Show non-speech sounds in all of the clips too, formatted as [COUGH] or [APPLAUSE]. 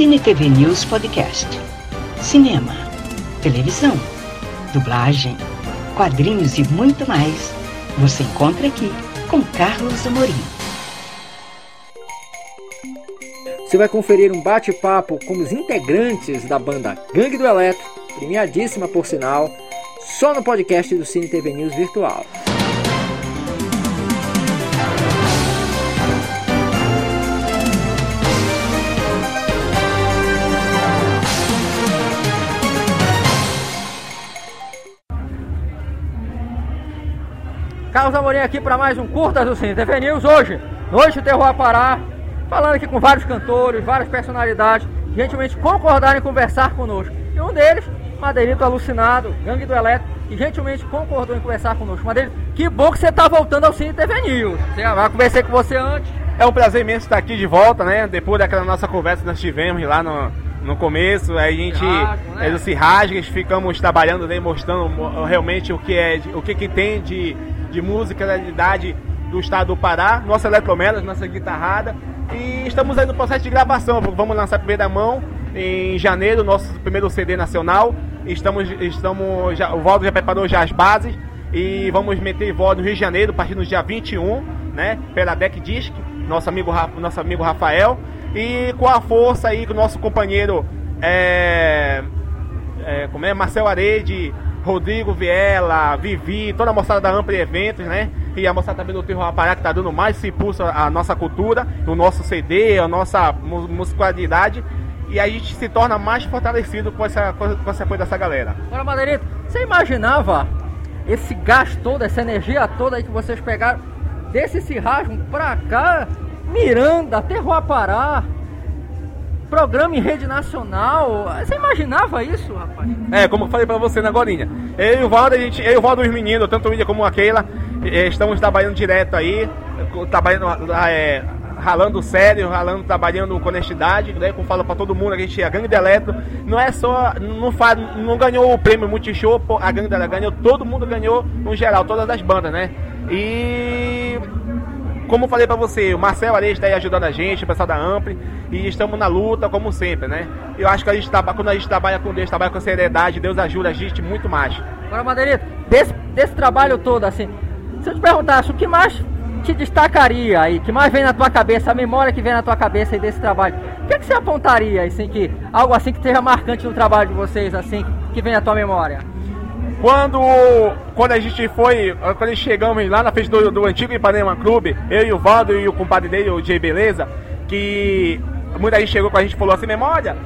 Cine TV News Podcast. Cinema, televisão, dublagem, quadrinhos e muito mais. Você encontra aqui com Carlos Amorim. Você vai conferir um bate-papo com os integrantes da banda Gangue do Eletro, premiadíssima por sinal, só no podcast do Cine TV News Virtual. Carlos Amorim aqui para mais um Curtas do Cine TV News. Hoje, Noite Terror a Pará, falando aqui com vários cantores, várias personalidades, gentilmente concordaram em conversar conosco. E um deles, Madeirito Alucinado, Gangue do Eletro, que gentilmente concordou em conversar conosco. Madeirito, que bom que você está voltando ao Cine TV News. Já conversei com você antes. É um prazer imenso estar aqui de volta, né? Depois daquela nossa conversa que nós tivemos lá no, no começo, a gente né? se rasga, ficamos trabalhando, né, mostrando realmente o que é, o que, que tem de de musicalidade do estado do Pará, nossa eletromelas, nossa guitarrada. E estamos aí no processo de gravação. Vamos lançar primeira mão em janeiro, nosso primeiro CD nacional. Estamos, estamos já, o Valdo já preparou já as bases e vamos meter voz no Rio de Janeiro a partir do dia 21, né? Pela Deck Disc, nosso amigo, nosso amigo Rafael. E com a força aí com o nosso companheiro é, é, como é, Marcel Arede, Rodrigo Viela, Vivi, toda a moçada da Ampli Eventos, né? E a moçada também do Terror Apará que tá dando mais esse impulso à nossa cultura, o nosso CD, a nossa musicalidade. E a gente se torna mais fortalecido com essa, com essa coisa dessa galera. Agora, Madeirito, você imaginava esse gás todo, essa energia toda aí que vocês pegaram desse cirrasmo pra cá, Miranda, Terror Apará, programa em rede nacional. Você imaginava isso, rapaz? É, como eu falei pra você na gorinha. Eu e o Valdo, a gente, eu e o Valdo, os meninos, tanto o William como a Keila, estamos trabalhando direto aí, trabalhando, é, ralando sério, ralando, trabalhando com honestidade, né? Como falo pra todo mundo, a gente, a Gangue de Eletro, não é só, não, faz, não ganhou o prêmio Multishow, a Gangue de Eletro ganhou, todo mundo ganhou no geral, todas as bandas, né? E como falei para você, o Marcel Areia está aí ajudando a gente, o pessoal da Ampli, e estamos na luta, como sempre, né? Eu acho que a gente quando a gente trabalha com Deus, trabalha com seriedade, Deus ajuda a gente muito mais. Agora, Madeirito, desse, desse trabalho todo, assim, se eu te perguntasse o que mais te destacaria aí, que mais vem na tua cabeça, a memória que vem na tua cabeça aí desse trabalho, o que, é que você apontaria, assim, que, algo assim que seja marcante no trabalho de vocês, assim, que vem na tua memória? Quando, quando a gente foi, quando chegamos lá na frente do, do antigo Ipanema Clube, eu e o Valdo e o compadre dele, o Jay Beleza, que muita gente chegou com a gente e falou assim, memória,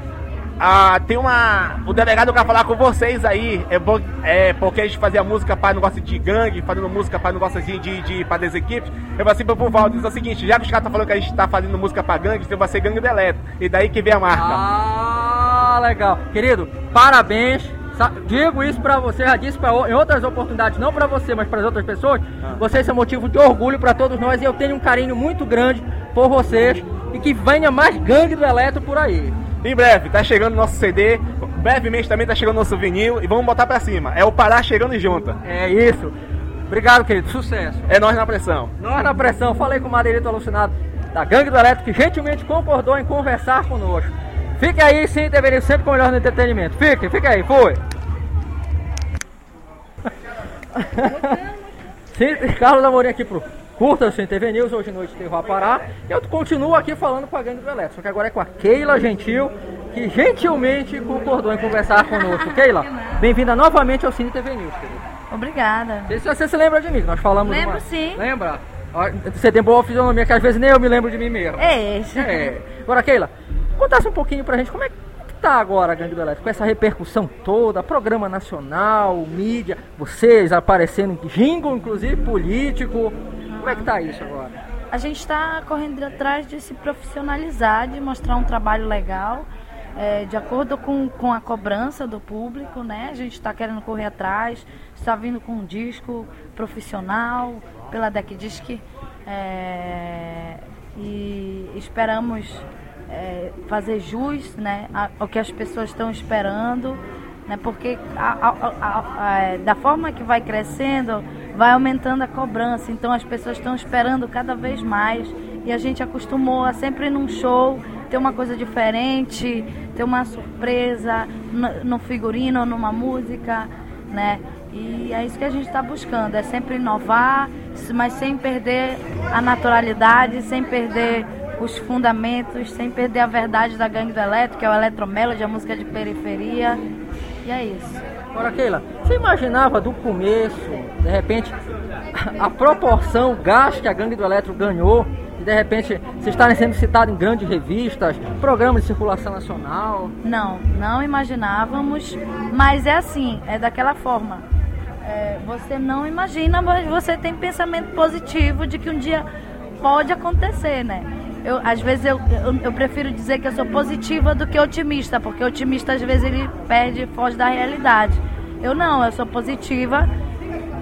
ah, tem uma. O delegado quer falar com vocês aí. É, bom, é porque a gente fazia música para negócio de gangue, fazendo música para negócio de, de, de para das equipes. Eu falei assim pro Valdo, diz o seguinte, já que os caras estão falando que a gente tá fazendo música para gangue, você vai ser gangue do eletro. E daí que vem a marca. Ah, legal. Querido, parabéns Digo isso para você, já disse pra, em outras oportunidades, não para você, mas para as outras pessoas. Ah. Vocês são motivo de orgulho para todos nós e eu tenho um carinho muito grande por vocês e que venha mais gangue do Eletro por aí. Em breve, tá chegando nosso CD, brevemente também tá chegando nosso vinil e vamos botar para cima. É o Pará chegando junto. É isso. Obrigado, querido. Sucesso. É nós na pressão. Nós na pressão. Falei com o Madeirito Alucinado da Gangue do Eletro que gentilmente concordou em conversar conosco. Fique aí, sim, deveria sempre com o melhor no entretenimento. Fique, fique aí, foi. [LAUGHS] sim, Carlos Amorim aqui pro Curta Sem TV News, hoje à noite tem Pará. E eu continuo aqui falando com a gangue do Eletro, só que agora é com a Keila Gentil, que gentilmente concordou em conversar conosco. Keila, bem-vinda novamente ao Cine TV News, querido. Obrigada. Não sei se você se lembra de mim, nós falamos. Lembro uma... sim. Lembra? Você tem boa fisionomia que às vezes nem eu me lembro de mim mesmo. É. é. Agora, Keila, contasse um pouquinho pra gente como é que tá agora a Gangue do Elétrico? Com essa repercussão toda, programa nacional, mídia, vocês aparecendo em jingle, inclusive político. Como é que tá isso agora? A gente está correndo atrás de se profissionalizar, de mostrar um trabalho legal. É, de acordo com, com a cobrança do público, né? A gente está querendo correr atrás, está vindo com um disco profissional pela Deck Disc é, e esperamos é, fazer jus né, ao que as pessoas estão esperando, né, porque a, a, a, é, da forma que vai crescendo, vai aumentando a cobrança, então as pessoas estão esperando cada vez mais e a gente acostumou a sempre num show ter uma coisa diferente, ter uma surpresa no, no figurino, numa música, né? E é isso que a gente está buscando, é sempre inovar, mas sem perder a naturalidade, sem perder os fundamentos, sem perder a verdade da gangue do elétrico, que é o Eletromelody, a música de periferia. E é isso. Agora, Keila, você imaginava do começo, de repente, a proporção, gasto que a gangue do elétrico ganhou e de repente vocês estarem sendo citados em grandes revistas, programas de circulação nacional? Não, não imaginávamos, mas é assim, é daquela forma é, você não imagina, mas você tem pensamento positivo de que um dia pode acontecer, né? Eu, às vezes eu, eu, eu, prefiro dizer que eu sou positiva do que otimista, porque otimista às vezes ele perde, foge da realidade. Eu não, eu sou positiva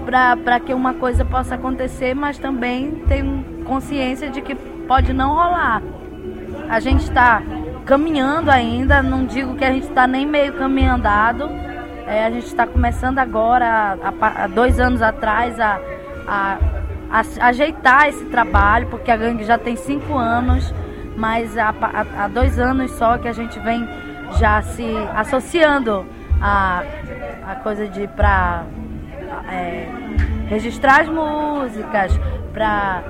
para que uma coisa possa acontecer, mas também tenho consciência de que pode não rolar. A gente está caminhando ainda, não digo que a gente está nem meio caminho andado, é, a gente está começando agora, há, dois anos atrás, a, a, a, ajeitar esse trabalho, porque a gangue já tem cinco anos, mas há, há dois anos só que a gente vem já se associando a, a coisa de para é, registrar as músicas, para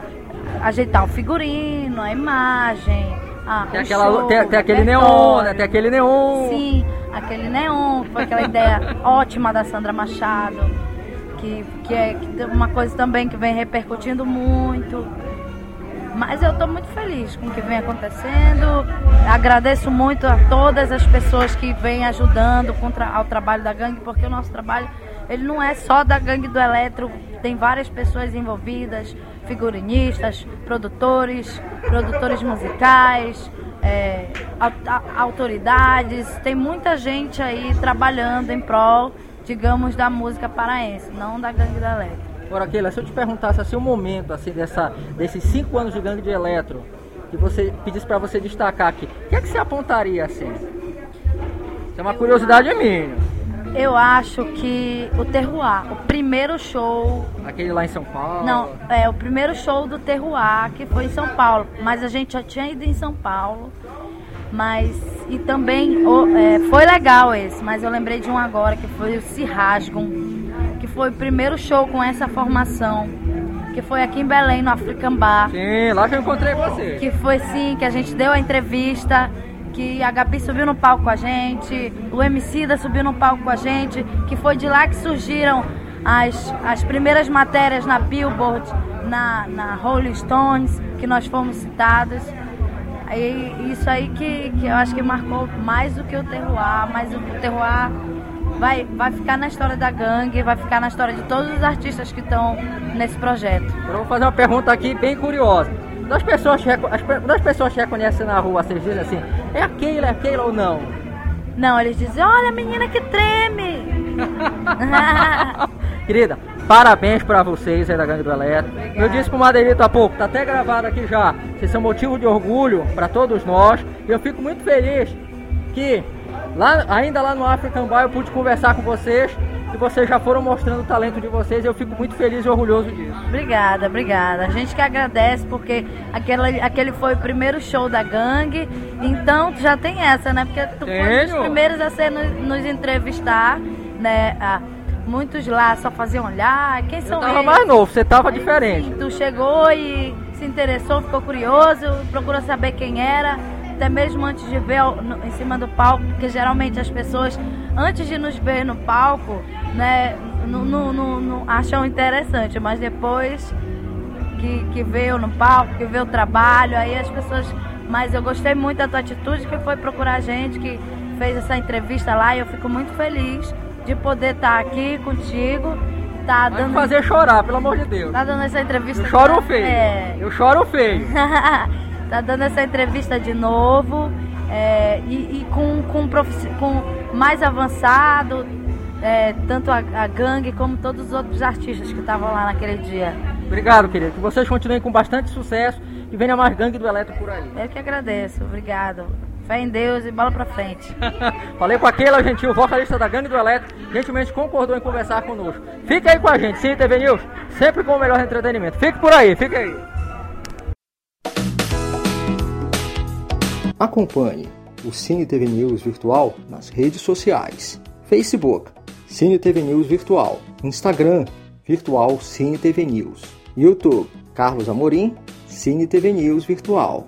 ajeitar o figurino, a imagem. Ah, tem, aquela, tem, tem aquele neon, né? Tem aquele neon. Sim, aquele neon, foi aquela ideia ótima da Sandra Machado, que, que é uma coisa também que vem repercutindo muito. Mas eu estou muito feliz com o que vem acontecendo. Agradeço muito a todas as pessoas que vêm ajudando contra, ao trabalho da gangue, porque o nosso trabalho ele não é só da gangue do eletro, tem várias pessoas envolvidas, figurinistas, produtores, produtores musicais, é, autoridades, tem muita gente aí trabalhando em prol, digamos, da música paraense, não da gangue da eletro. Agora, Keila, se eu te perguntasse assim um momento assim dessa, desses cinco anos de gangue de eletro, que você pedisse para você destacar aqui, o que é que você apontaria assim? Isso é uma curiosidade minha. Eu acho que o Terroir, o primeiro show. Aquele lá em São Paulo? Não, é o primeiro show do Terroir, que foi em São Paulo. Mas a gente já tinha ido em São Paulo. Mas. E também é, foi legal esse, mas eu lembrei de um agora que foi o Se Rasgam, que foi o primeiro show com essa formação. Que foi aqui em Belém, no African Bar. Sim, lá que eu encontrei você. Que foi sim, que a gente deu a entrevista que a Gabi subiu no palco com a gente, o MC da subiu no palco com a gente, que foi de lá que surgiram as, as primeiras matérias na Billboard, na, na Rolling Stones, que nós fomos citados. E isso aí que, que eu acho que marcou mais do que o Terroir, mas o Terroir vai, vai ficar na história da gangue, vai ficar na história de todos os artistas que estão nesse projeto. Eu vou fazer uma pergunta aqui bem curiosa das pessoas, das pessoas que reconhecem na rua, vocês dizem assim, é aquele, é aquele ou não? Não, eles dizem, olha a menina que treme. [LAUGHS] [LAUGHS] Querida, parabéns para vocês aí da Gangue do Eletro. Eu disse pro Madeirito há pouco, tá até gravado aqui já. Vocês são motivo de orgulho para todos nós. E eu fico muito feliz que lá, ainda lá no African Bar eu pude conversar com vocês e vocês já foram mostrando o talento de vocês. Eu fico muito feliz e orgulhoso disso. Obrigada, obrigada. A gente que agradece porque aquele, aquele foi o primeiro show da gangue, então já tem essa, né? Porque tu Tenho. foi um dos primeiros a ser nos, nos entrevistar, né? Ah, muitos lá só faziam olhar. Quem são Eu tava eles? mais novo, você tava Aí, diferente. Sim, tu chegou e se interessou, ficou curioso, procurou saber quem era até mesmo antes de ver em cima do palco, porque geralmente as pessoas, antes de nos ver no palco, né, não, não, não, não acham interessante, mas depois que, que veio no palco, que vê o trabalho, aí as pessoas. Mas eu gostei muito da tua atitude, que foi procurar a gente, que fez essa entrevista lá, e eu fico muito feliz de poder estar aqui contigo. Tá dando... fazer chorar, pelo amor de Deus. Tá dando essa entrevista. Eu choro feio. É... Eu choro feio. [LAUGHS] tá dando essa entrevista de novo é, e, e, com, com, com mais avançado, é, tanto a, a, gangue como todos os outros artistas que estavam lá naquele dia. Obrigado, querido. Que vocês continuem com bastante sucesso e venha mais gangue do Eletro por aí. Eu que agradeço. Obrigado. Fé em Deus e bola pra frente. [LAUGHS] Falei com aquele gentil vocalista da Gangue do Eletro, gentilmente concordou em conversar conosco. Fique aí com a gente, sim, TV News, sempre com o melhor entretenimento. Fique por aí, fique aí. Acompanhe o Cine TV News Virtual nas redes sociais. Facebook, Cine TV News Virtual. Instagram, Virtual Cine TV News. YouTube, Carlos Amorim, Cine TV News Virtual.